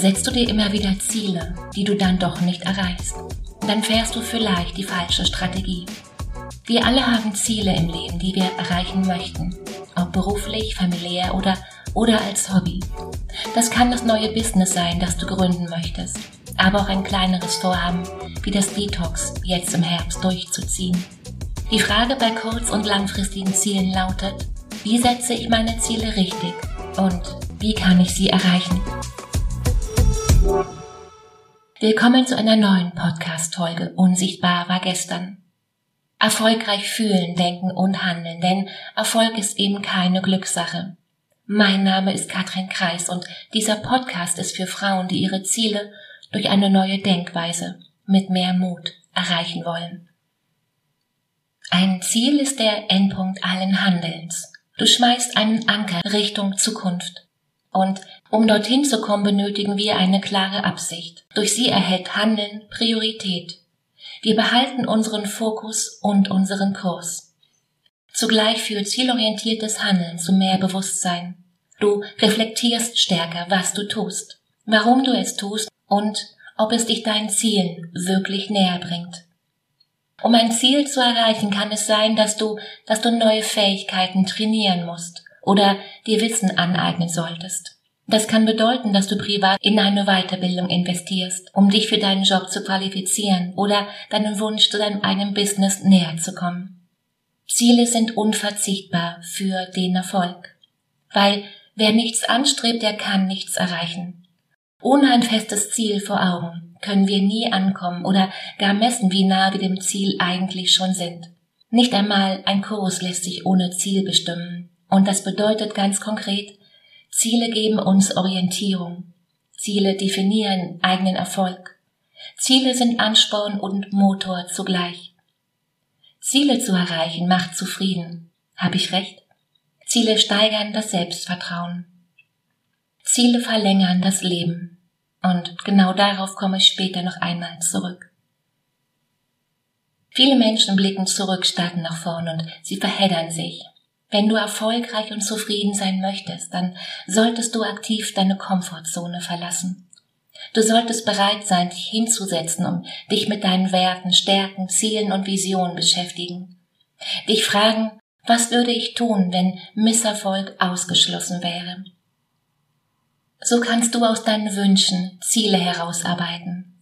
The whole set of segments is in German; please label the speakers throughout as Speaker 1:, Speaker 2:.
Speaker 1: setzt du dir immer wieder Ziele, die du dann doch nicht erreichst. Dann fährst du vielleicht die falsche Strategie. Wir alle haben Ziele im Leben, die wir erreichen möchten, ob beruflich, familiär oder, oder als Hobby. Das kann das neue Business sein, das du gründen möchtest, aber auch ein kleineres Vorhaben wie das Detox jetzt im Herbst durchzuziehen. Die Frage bei kurz- und langfristigen Zielen lautet, wie setze ich meine Ziele richtig und wie kann ich sie erreichen? Willkommen zu einer neuen Podcast-Folge Unsichtbar war gestern. Erfolgreich fühlen, denken und handeln, denn Erfolg ist eben keine Glückssache. Mein Name ist Katrin Kreis und dieser Podcast ist für Frauen, die ihre Ziele durch eine neue Denkweise mit mehr Mut erreichen wollen. Ein Ziel ist der Endpunkt allen Handelns. Du schmeißt einen Anker Richtung Zukunft. Und um dorthin zu kommen, benötigen wir eine klare Absicht. Durch sie erhält Handeln Priorität. Wir behalten unseren Fokus und unseren Kurs. Zugleich führt zielorientiertes Handeln zu mehr Bewusstsein. Du reflektierst stärker, was du tust, warum du es tust und ob es dich deinen Zielen wirklich näher bringt. Um ein Ziel zu erreichen, kann es sein, dass du, dass du neue Fähigkeiten trainieren musst oder dir Wissen aneignen solltest. Das kann bedeuten, dass du privat in eine Weiterbildung investierst, um dich für deinen Job zu qualifizieren oder deinem Wunsch zu deinem eigenen Business näher zu kommen. Ziele sind unverzichtbar für den Erfolg, weil wer nichts anstrebt, der kann nichts erreichen. Ohne ein festes Ziel vor Augen können wir nie ankommen oder gar messen, wie nah wir dem Ziel eigentlich schon sind. Nicht einmal ein Kurs lässt sich ohne Ziel bestimmen. Und das bedeutet ganz konkret, Ziele geben uns Orientierung. Ziele definieren eigenen Erfolg. Ziele sind Ansporn und Motor zugleich. Ziele zu erreichen macht zufrieden. Habe ich recht? Ziele steigern das Selbstvertrauen. Ziele verlängern das Leben. Und genau darauf komme ich später noch einmal zurück. Viele Menschen blicken zurück statt nach vorn und sie verheddern sich. Wenn du erfolgreich und zufrieden sein möchtest, dann solltest du aktiv deine Komfortzone verlassen. Du solltest bereit sein, dich hinzusetzen und dich mit deinen Werten, Stärken, Zielen und Visionen beschäftigen. Dich fragen, was würde ich tun, wenn Misserfolg ausgeschlossen wäre? So kannst du aus deinen Wünschen Ziele herausarbeiten.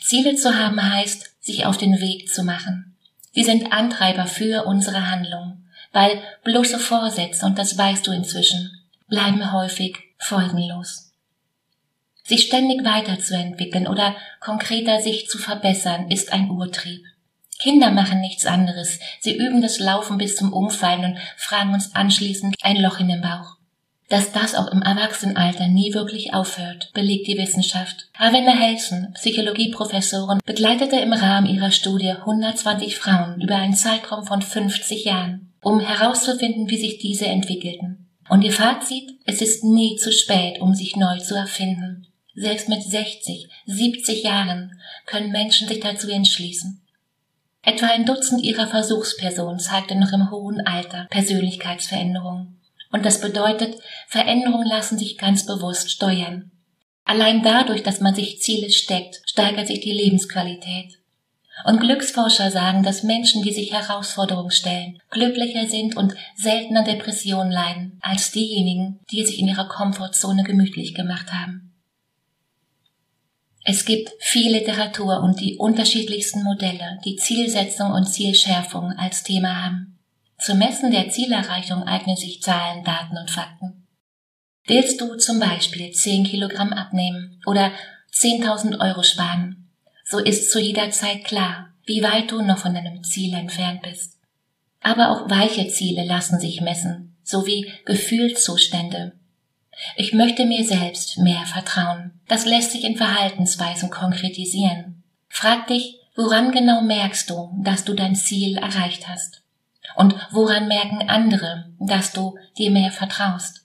Speaker 1: Ziele zu haben heißt, sich auf den Weg zu machen. Sie sind Antreiber für unsere Handlung, weil bloße Vorsätze, und das weißt du inzwischen, bleiben häufig folgenlos. Sich ständig weiterzuentwickeln oder konkreter sich zu verbessern, ist ein Urtrieb. Kinder machen nichts anderes. Sie üben das Laufen bis zum Umfallen und fragen uns anschließend ein Loch in den Bauch. Dass das auch im Erwachsenenalter nie wirklich aufhört, belegt die Wissenschaft. Ravenna Helsen, Psychologieprofessorin, begleitete im Rahmen ihrer Studie 120 Frauen über einen Zeitraum von 50 Jahren, um herauszufinden, wie sich diese entwickelten. Und ihr Fazit, es ist nie zu spät, um sich neu zu erfinden. Selbst mit 60, 70 Jahren können Menschen sich dazu entschließen. Etwa ein Dutzend ihrer Versuchspersonen zeigte noch im hohen Alter Persönlichkeitsveränderungen. Und das bedeutet, Veränderungen lassen sich ganz bewusst steuern. Allein dadurch, dass man sich Ziele steckt, steigert sich die Lebensqualität. Und Glücksforscher sagen, dass Menschen, die sich Herausforderungen stellen, glücklicher sind und seltener Depressionen leiden, als diejenigen, die sich in ihrer Komfortzone gemütlich gemacht haben. Es gibt viel Literatur und die unterschiedlichsten Modelle, die Zielsetzung und Zielschärfung als Thema haben. Zum Messen der Zielerreichung eignen sich Zahlen, Daten und Fakten. Willst du zum Beispiel 10 Kilogramm abnehmen oder 10.000 Euro sparen, so ist zu jeder Zeit klar, wie weit du noch von deinem Ziel entfernt bist. Aber auch weiche Ziele lassen sich messen, sowie Gefühlszustände. Ich möchte mir selbst mehr vertrauen. Das lässt sich in Verhaltensweisen konkretisieren. Frag dich, woran genau merkst du, dass du dein Ziel erreicht hast? Und woran merken andere, dass du dir mehr vertraust?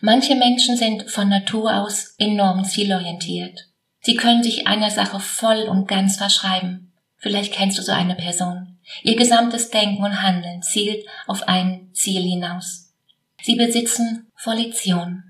Speaker 1: Manche Menschen sind von Natur aus enorm zielorientiert. Sie können sich einer Sache voll und ganz verschreiben. Vielleicht kennst du so eine Person. Ihr gesamtes Denken und Handeln zielt auf ein Ziel hinaus. Sie besitzen Volition.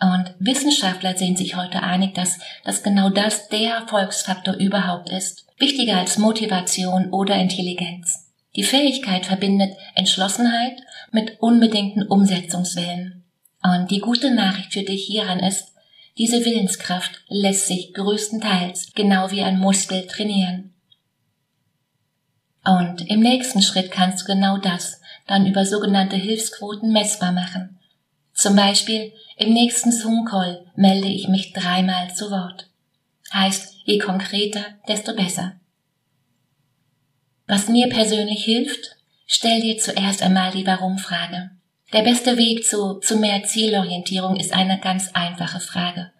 Speaker 1: Und Wissenschaftler sind sich heute einig, dass, dass genau das der Erfolgsfaktor überhaupt ist. Wichtiger als Motivation oder Intelligenz. Die Fähigkeit verbindet Entschlossenheit mit unbedingten Umsetzungswillen. Und die gute Nachricht für dich hieran ist, diese Willenskraft lässt sich größtenteils genau wie ein Muskel trainieren. Und im nächsten Schritt kannst du genau das dann über sogenannte Hilfsquoten messbar machen. Zum Beispiel im nächsten Zoom-Call melde ich mich dreimal zu Wort. Heißt, je konkreter, desto besser. Was mir persönlich hilft, stell dir zuerst einmal die Warum-Frage. Der beste Weg zu, zu mehr Zielorientierung ist eine ganz einfache Frage.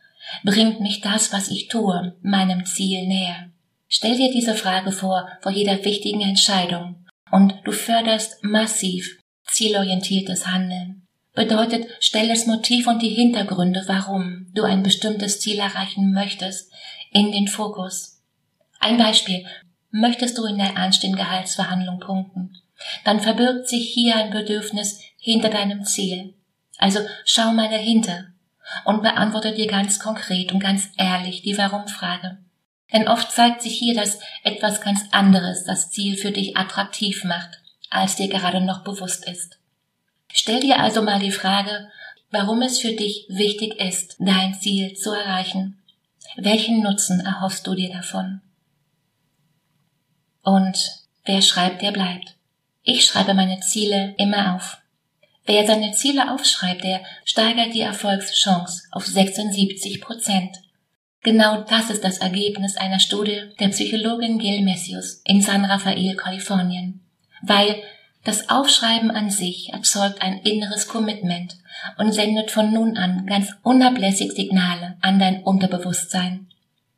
Speaker 1: Bringt mich das, was ich tue, meinem Ziel näher? Stell dir diese Frage vor vor jeder wichtigen Entscheidung und du förderst massiv zielorientiertes Handeln. Bedeutet, stell das Motiv und die Hintergründe, warum du ein bestimmtes Ziel erreichen möchtest, in den Fokus. Ein Beispiel. Möchtest du in der anstehenden Gehaltsverhandlung punkten? Dann verbirgt sich hier ein Bedürfnis hinter deinem Ziel. Also schau mal dahinter und beantworte dir ganz konkret und ganz ehrlich die Warum-Frage. Denn oft zeigt sich hier, dass etwas ganz anderes das Ziel für dich attraktiv macht, als dir gerade noch bewusst ist. Stell dir also mal die Frage, warum es für dich wichtig ist, dein Ziel zu erreichen. Welchen Nutzen erhoffst du dir davon? Und wer schreibt, der bleibt. Ich schreibe meine Ziele immer auf. Wer seine Ziele aufschreibt, der steigert die Erfolgschance auf 76 Prozent. Genau das ist das Ergebnis einer Studie der Psychologin Gil Messius in San Rafael, Kalifornien. Weil das Aufschreiben an sich erzeugt ein inneres Commitment und sendet von nun an ganz unablässig Signale an dein Unterbewusstsein.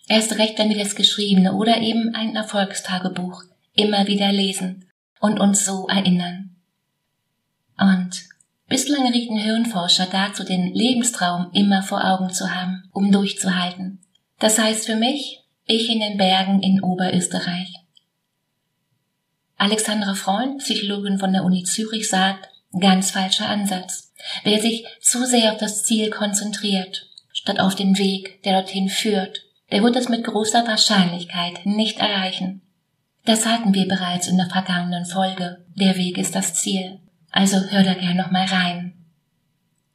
Speaker 1: Erst recht, wenn wir das Geschriebene oder eben ein Erfolgstagebuch immer wieder lesen und uns so erinnern. Und bislang rieten Hirnforscher dazu, den Lebenstraum immer vor Augen zu haben, um durchzuhalten. Das heißt für mich, ich in den Bergen in Oberösterreich. Alexandra Freund, Psychologin von der Uni Zürich, sagt, ganz falscher Ansatz. Wer sich zu sehr auf das Ziel konzentriert, statt auf den Weg, der dorthin führt, der wird es mit großer Wahrscheinlichkeit nicht erreichen. Das hatten wir bereits in der vergangenen Folge. Der Weg ist das Ziel. Also hör da gern noch mal rein.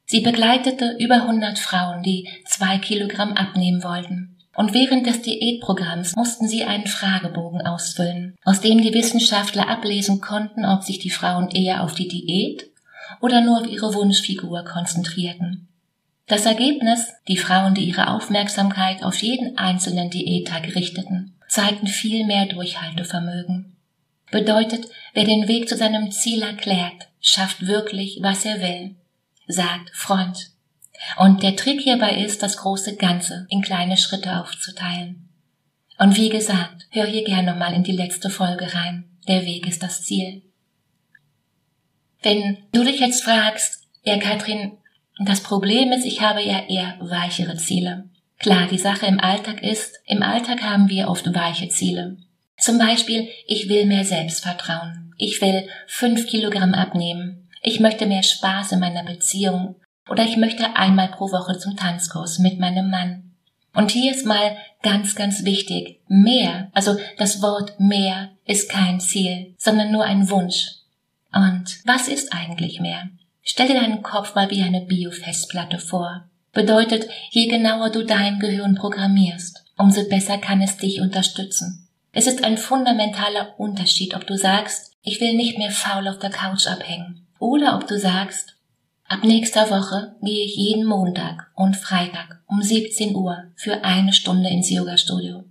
Speaker 1: Sie begleitete über 100 Frauen, die zwei Kilogramm abnehmen wollten. Und während des Diätprogramms mussten sie einen Fragebogen ausfüllen, aus dem die Wissenschaftler ablesen konnten, ob sich die Frauen eher auf die Diät oder nur auf ihre Wunschfigur konzentrierten. Das Ergebnis, die Frauen, die ihre Aufmerksamkeit auf jeden einzelnen Diättag richteten, zeigten viel mehr Durchhaltevermögen. Bedeutet, wer den Weg zu seinem Ziel erklärt, schafft wirklich, was er will sagt Freund. Und der Trick hierbei ist, das große Ganze in kleine Schritte aufzuteilen. Und wie gesagt, hör hier gerne nochmal in die letzte Folge rein. Der Weg ist das Ziel. Wenn du dich jetzt fragst, ja Katrin, das Problem ist, ich habe ja eher weichere Ziele. Klar, die Sache im Alltag ist, im Alltag haben wir oft weiche Ziele. Zum Beispiel, ich will mehr Selbstvertrauen. Ich will fünf Kilogramm abnehmen ich möchte mehr Spaß in meiner Beziehung oder ich möchte einmal pro Woche zum Tanzkurs mit meinem Mann. Und hier ist mal ganz, ganz wichtig, mehr, also das Wort mehr ist kein Ziel, sondern nur ein Wunsch. Und was ist eigentlich mehr? Stell dir deinen Kopf mal wie eine Biofestplatte vor. Bedeutet, je genauer du dein Gehirn programmierst, umso besser kann es dich unterstützen. Es ist ein fundamentaler Unterschied, ob du sagst, ich will nicht mehr faul auf der Couch abhängen oder ob du sagst, ab nächster Woche gehe ich jeden Montag und Freitag um 17 Uhr für eine Stunde ins Yoga-Studio.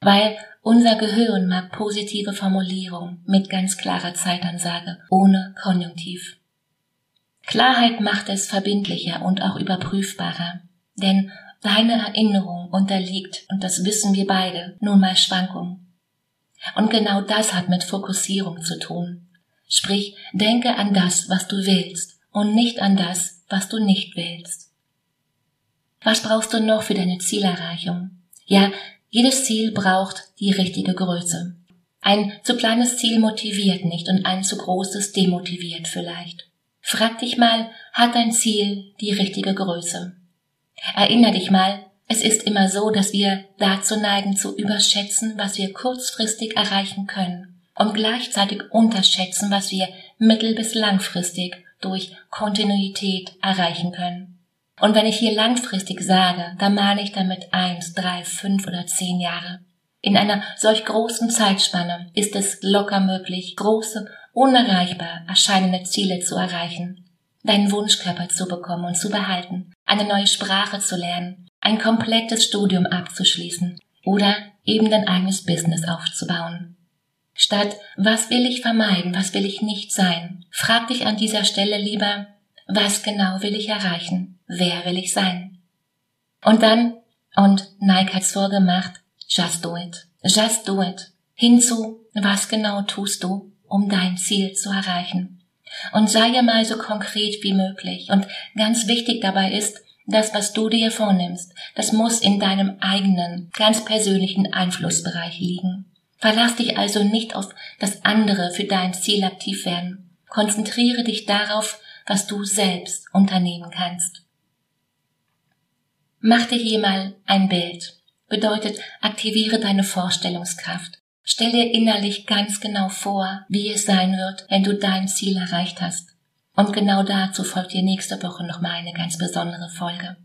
Speaker 1: Weil unser Gehirn mag positive Formulierung mit ganz klarer Zeitansage, ohne Konjunktiv. Klarheit macht es verbindlicher und auch überprüfbarer, denn deine Erinnerung unterliegt, und das wissen wir beide, nun mal Schwankungen. Und genau das hat mit Fokussierung zu tun. Sprich, denke an das, was du willst und nicht an das, was du nicht willst. Was brauchst du noch für deine Zielerreichung? Ja, jedes Ziel braucht die richtige Größe. Ein zu kleines Ziel motiviert nicht und ein zu großes demotiviert vielleicht. Frag dich mal, hat dein Ziel die richtige Größe? Erinner dich mal, es ist immer so, dass wir dazu neigen zu überschätzen, was wir kurzfristig erreichen können und gleichzeitig unterschätzen, was wir mittel- bis langfristig durch Kontinuität erreichen können. Und wenn ich hier langfristig sage, dann meine ich damit eins, drei, fünf oder zehn Jahre. In einer solch großen Zeitspanne ist es locker möglich, große, unerreichbar erscheinende Ziele zu erreichen, deinen Wunschkörper zu bekommen und zu behalten, eine neue Sprache zu lernen, ein komplettes Studium abzuschließen oder eben dein eigenes Business aufzubauen. Statt was will ich vermeiden, was will ich nicht sein, frag dich an dieser Stelle lieber, was genau will ich erreichen, wer will ich sein. Und dann, und Nike hat's vorgemacht, Just do it. Just do it. Hinzu, was genau tust du, um dein Ziel zu erreichen? Und sei ja mal so konkret wie möglich. Und ganz wichtig dabei ist, das, was du dir vornimmst, das muss in deinem eigenen, ganz persönlichen Einflussbereich liegen. Verlass dich also nicht auf das andere für dein Ziel aktiv werden. Konzentriere dich darauf, was du selbst unternehmen kannst. Mach dir hier mal ein Bild bedeutet, aktiviere deine Vorstellungskraft. Stell dir innerlich ganz genau vor, wie es sein wird, wenn du dein Ziel erreicht hast. Und genau dazu folgt dir nächste Woche nochmal eine ganz besondere Folge.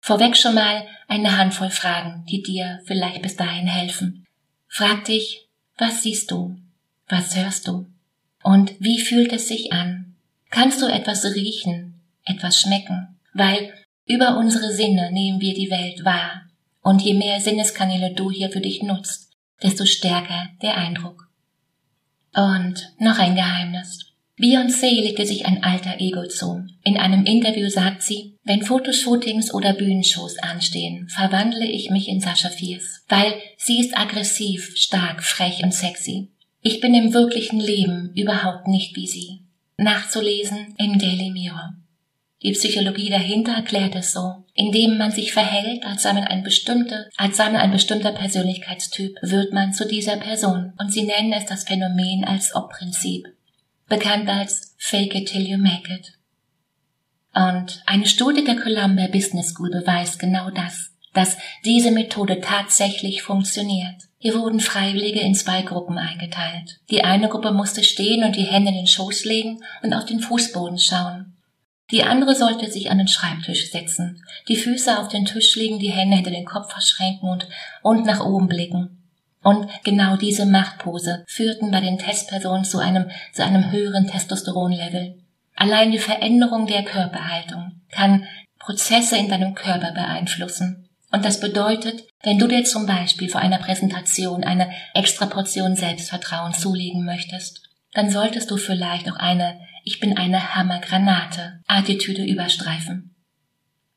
Speaker 1: Vorweg schon mal eine Handvoll Fragen, die dir vielleicht bis dahin helfen. Frag dich, was siehst du? Was hörst du? Und wie fühlt es sich an? Kannst du etwas riechen, etwas schmecken? Weil über unsere Sinne nehmen wir die Welt wahr und je mehr Sinneskanäle du hier für dich nutzt, desto stärker der Eindruck. Und noch ein Geheimnis. Beyoncé legte sich ein alter Ego zu. In einem Interview sagt sie, wenn Fotoshootings oder Bühnenshows anstehen, verwandle ich mich in Sascha Fierce, weil sie ist aggressiv, stark, frech und sexy. Ich bin im wirklichen Leben überhaupt nicht wie sie. Nachzulesen im Daily Mirror. Die Psychologie dahinter erklärt es so. Indem man sich verhält, als sei man ein bestimmter, als sei man ein bestimmter Persönlichkeitstyp, wird man zu dieser Person. Und sie nennen es das Phänomen als Ob-Prinzip. Bekannt als Fake it till you make it. Und eine Studie der Columbia Business School beweist genau das, dass diese Methode tatsächlich funktioniert. Hier wurden Freiwillige in zwei Gruppen eingeteilt. Die eine Gruppe musste stehen und die Hände in den Schoß legen und auf den Fußboden schauen. Die andere sollte sich an den Schreibtisch setzen, die Füße auf den Tisch legen, die Hände hinter den Kopf verschränken und, und nach oben blicken. Und genau diese Machtpose führten bei den Testpersonen zu einem, zu einem höheren Testosteronlevel. Allein die Veränderung der Körperhaltung kann Prozesse in deinem Körper beeinflussen. Und das bedeutet, wenn du dir zum Beispiel vor einer Präsentation eine extra Portion Selbstvertrauen zulegen möchtest, dann solltest du vielleicht auch eine ich bin eine Hammergranate Attitüde überstreifen.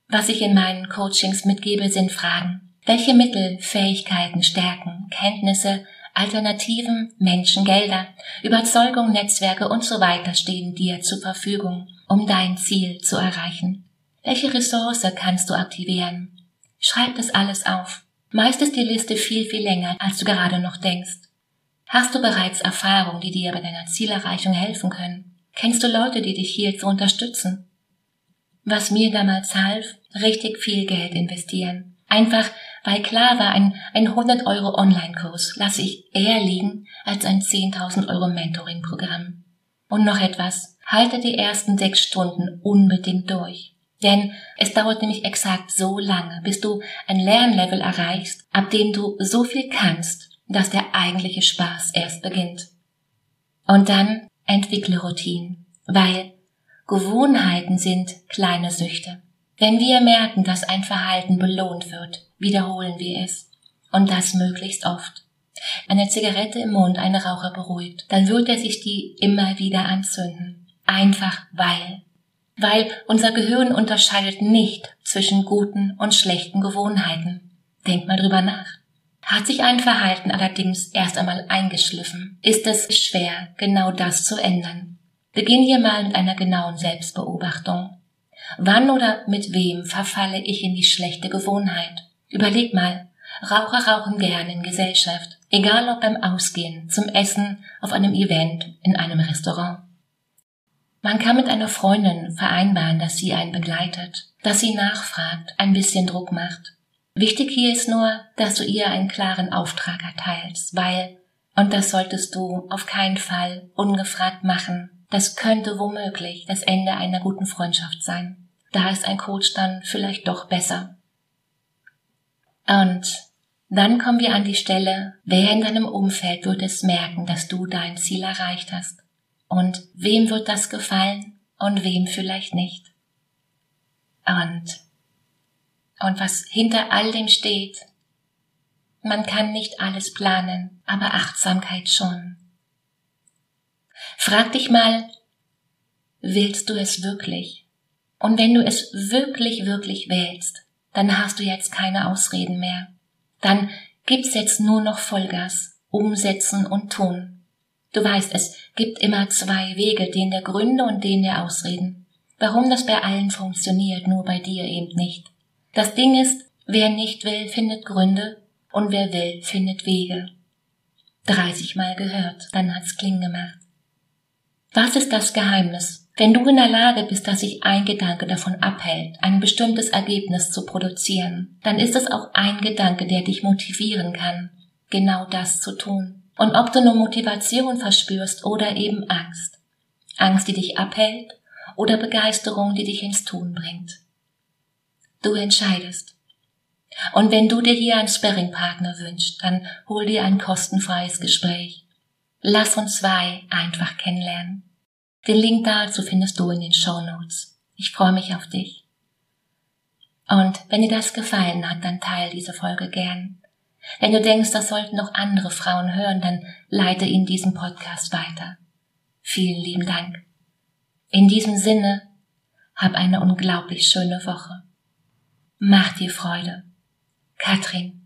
Speaker 1: Was ich in meinen Coachings mitgebe, sind Fragen. Welche Mittel, Fähigkeiten, Stärken, Kenntnisse, Alternativen, Menschen, Gelder, Überzeugung, Netzwerke und so weiter stehen dir zur Verfügung, um dein Ziel zu erreichen? Welche Ressource kannst du aktivieren? Schreib das alles auf. Meist ist die Liste viel, viel länger, als du gerade noch denkst. Hast du bereits Erfahrungen, die dir bei deiner Zielerreichung helfen können? Kennst du Leute, die dich hier zu unterstützen? Was mir damals half, richtig viel Geld investieren. Einfach, weil klar war, ein, ein 100 Euro Online-Kurs lasse ich eher liegen als ein 10.000 Euro Mentoring-Programm. Und noch etwas, halte die ersten sechs Stunden unbedingt durch. Denn es dauert nämlich exakt so lange, bis du ein Lernlevel erreichst, ab dem du so viel kannst, dass der eigentliche Spaß erst beginnt. Und dann entwickle Routinen, weil Gewohnheiten sind kleine Süchte. Wenn wir merken, dass ein Verhalten belohnt wird, wiederholen wir es. Und das möglichst oft. Eine Zigarette im Mund eine Raucher beruhigt, dann wird er sich die immer wieder anzünden. Einfach weil. Weil unser Gehirn unterscheidet nicht zwischen guten und schlechten Gewohnheiten. Denk mal drüber nach. Hat sich ein Verhalten allerdings erst einmal eingeschliffen, ist es schwer, genau das zu ändern. Beginn hier mal mit einer genauen Selbstbeobachtung. Wann oder mit wem verfalle ich in die schlechte Gewohnheit? Überleg mal, Raucher rauchen gern in Gesellschaft, egal ob beim Ausgehen, zum Essen, auf einem Event, in einem Restaurant. Man kann mit einer Freundin vereinbaren, dass sie einen begleitet, dass sie nachfragt, ein bisschen Druck macht. Wichtig hier ist nur, dass du ihr einen klaren Auftrag erteilst, weil, und das solltest du auf keinen Fall ungefragt machen, das könnte womöglich das Ende einer guten Freundschaft sein. Da ist ein Coach dann vielleicht doch besser. Und dann kommen wir an die Stelle, wer in deinem Umfeld wird es merken, dass du dein Ziel erreicht hast. Und wem wird das gefallen und wem vielleicht nicht. Und, und was hinter all dem steht, man kann nicht alles planen, aber Achtsamkeit schon. Frag dich mal, willst du es wirklich? Und wenn du es wirklich, wirklich wählst, dann hast du jetzt keine Ausreden mehr. Dann gibt's jetzt nur noch Vollgas, umsetzen und tun. Du weißt, es gibt immer zwei Wege, den der Gründe und den der Ausreden. Warum das bei allen funktioniert, nur bei dir eben nicht. Das Ding ist, wer nicht will, findet Gründe und wer will, findet Wege. 30 Mal gehört, dann hat's Kling gemacht. Was ist das Geheimnis? Wenn du in der Lage bist, dass sich ein Gedanke davon abhält, ein bestimmtes Ergebnis zu produzieren, dann ist es auch ein Gedanke, der dich motivieren kann, genau das zu tun. Und ob du nur Motivation verspürst oder eben Angst. Angst, die dich abhält oder Begeisterung, die dich ins Tun bringt. Du entscheidest. Und wenn du dir hier einen Sparringpartner wünschst, dann hol dir ein kostenfreies Gespräch. Lass uns zwei einfach kennenlernen. Den Link dazu findest du in den Show Notes. Ich freue mich auf dich. Und wenn dir das gefallen hat, dann teile diese Folge gern. Wenn du denkst, das sollten noch andere Frauen hören, dann leite ihnen diesen Podcast weiter. Vielen lieben Dank. In diesem Sinne, hab eine unglaublich schöne Woche. Mach dir Freude. Katrin.